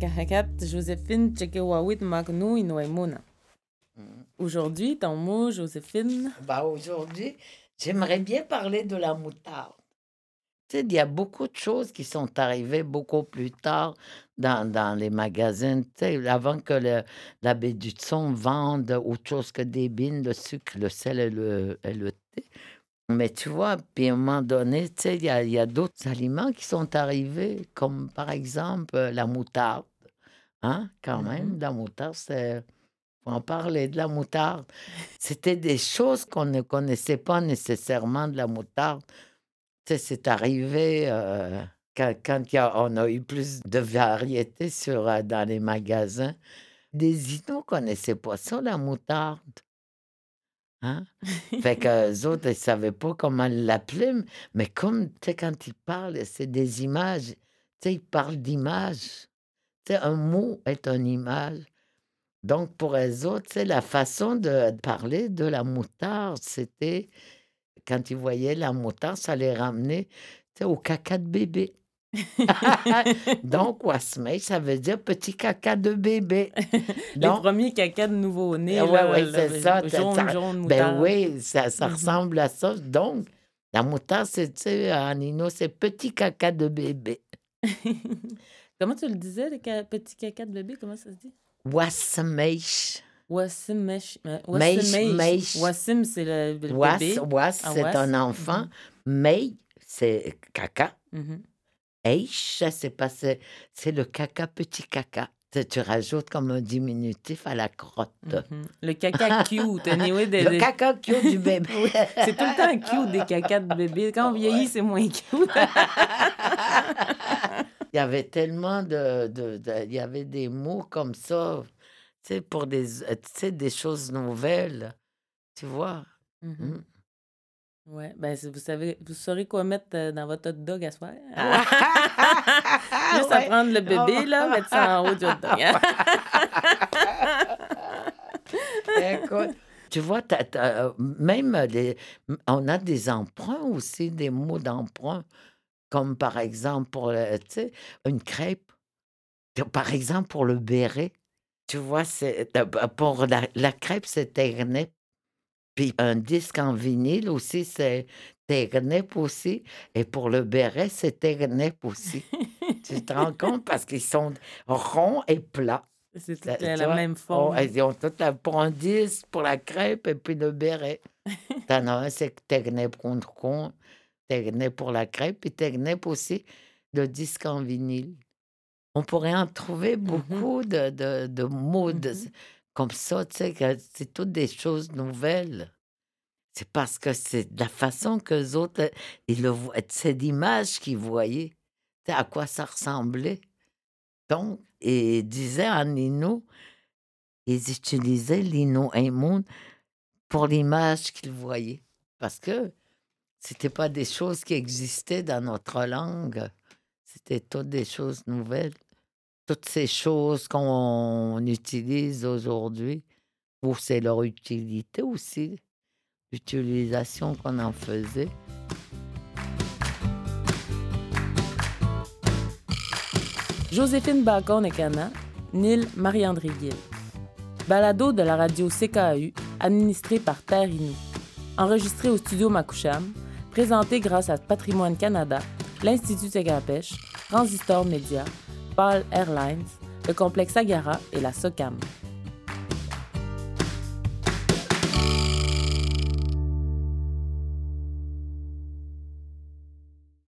Kahakat, Joséphine, Tchekewawit, Magnou, Inoemona. Aujourd'hui, ton mot, Joséphine? Bah, aujourd'hui, j'aimerais bien parler de la moutarde. Tu sais, il y a beaucoup de choses qui sont arrivées beaucoup plus tard dans, dans les magasins. Tu sais, avant que le, la baie du son vende autre chose que des bines, le sucre, le sel et le, et le thé. Mais tu vois, puis à un moment donné, tu sais, il y a, y a d'autres aliments qui sont arrivés, comme par exemple euh, la moutarde. Hein, quand même, Mhm. la moutarde, c'est. Faut en parler de la moutarde. C'était des choses qu'on ne connaissait pas nécessairement de la moutarde. Tu sais, c'est arrivé euh, quand, y a- on a eu plus de variétés sur, euh, dans les magasins. Les Inuits connaissaient pas ça, la moutarde. Hein? Fait qu'eux autres, ils ne savaient pas comment l'appeler, mais comme, tu sais, quand ils parlent, c'est des images. Tu sais, ils parlent d'images. Tu sais, un mot est une image. Donc, pour eux autres, sais, la façon de parler de la moutarde, c'était quand ils voyaient la moutarde, ça les ramenait au caca de bébé. Donc, Wasmei, ça veut dire petit caca de bébé. Donc, premiers caca de nouveau-né. Ouais, là, c'est ça, Jaune, ça- jaune, ben oui, ça, ça Mhm. ressemble à ça. Donc, la moutarde, c'est, tu sais, en Inno, c'est petit caca de bébé. Comment tu le disais, le ca- petit caca de bébé? Comment ça se dit? Wasmeish. Wassim Mesh. Meish, Wassim meish. Wassim, c'est le, le Was, bébé. was, Ah, c'est un enfant. Mei, c'est caca. Mhm. Eish, c'est pas, c'est, le caca, petit caca. Tu, rajoutes comme un diminutif à la crotte. Mhm. Le caca cute. anyway, des- Le caca cute du bébé. C'est tout le temps cute des cacas de bébé. Quand on vieillit, c'est moins cute. Il y avait tellement de, de- de- Il y avait des mots comme ça, tu sais, pour des, des choses nouvelles. Tu vois? Mhm. Mm. Ouais, ben c'est- vous savez, vous saurez quoi mettre euh, dans votre hot dog à soir. Juste à Ouais. prendre le bébé, là, mettre ça en haut du hot dog. hein? Écoute, tu vois, t'as- t'as, euh, même les, m- on a des emprunts aussi, des mots d'emprunt, comme par exemple pour le- tu sais, une crêpe. Tu- Par exemple, pour le béret, tu vois, c'est euh, bah, pour la, la crêpe, c'est ternep. Puis un disque en vinyle aussi, c'est ternep aussi. Et pour le béret, c'est ternep aussi. tu te rends compte? Parce qu'ils sont ronds et plats. C'est toute la, tu la vois? même forme. elles ont toutes la, pour un 10, pour la crêpe et puis le béret. T'en as un, c'est Ternep contre con, Ternep pour la crêpe et Ternep aussi, le disque en vinyle. On pourrait en trouver beaucoup de, de, de mots de-. Comme ça, tu sais, que c'est toutes des choses nouvelles. C'est parce que c'est la façon que les autres, euh, ils le voient, c'est l'image qu'ils voyaient, à quoi ça ressemblait. Donc, ils disaient en Innu, ils utilisaient l'Innu Aimon pour l'image qu'ils voyaient. Parce que c'était pas des choses qui existaient dans notre langue. C'était toutes des choses nouvelles. Toutes ces choses qu'on utilise aujourd'hui, ou c'est leur utilité aussi, l'utilisation qu'on en faisait. Joséphine Bacon-Ekana, Nil Marie-André Gill. Balado de la radio CKAU, administré par Terre Inou. Enregistré au studio Makoucham, présenté grâce à Patrimoine Canada, l'Institut Tegapèche, Transistor Média, Paul Airlines, le complexe Agara et la SOCAM.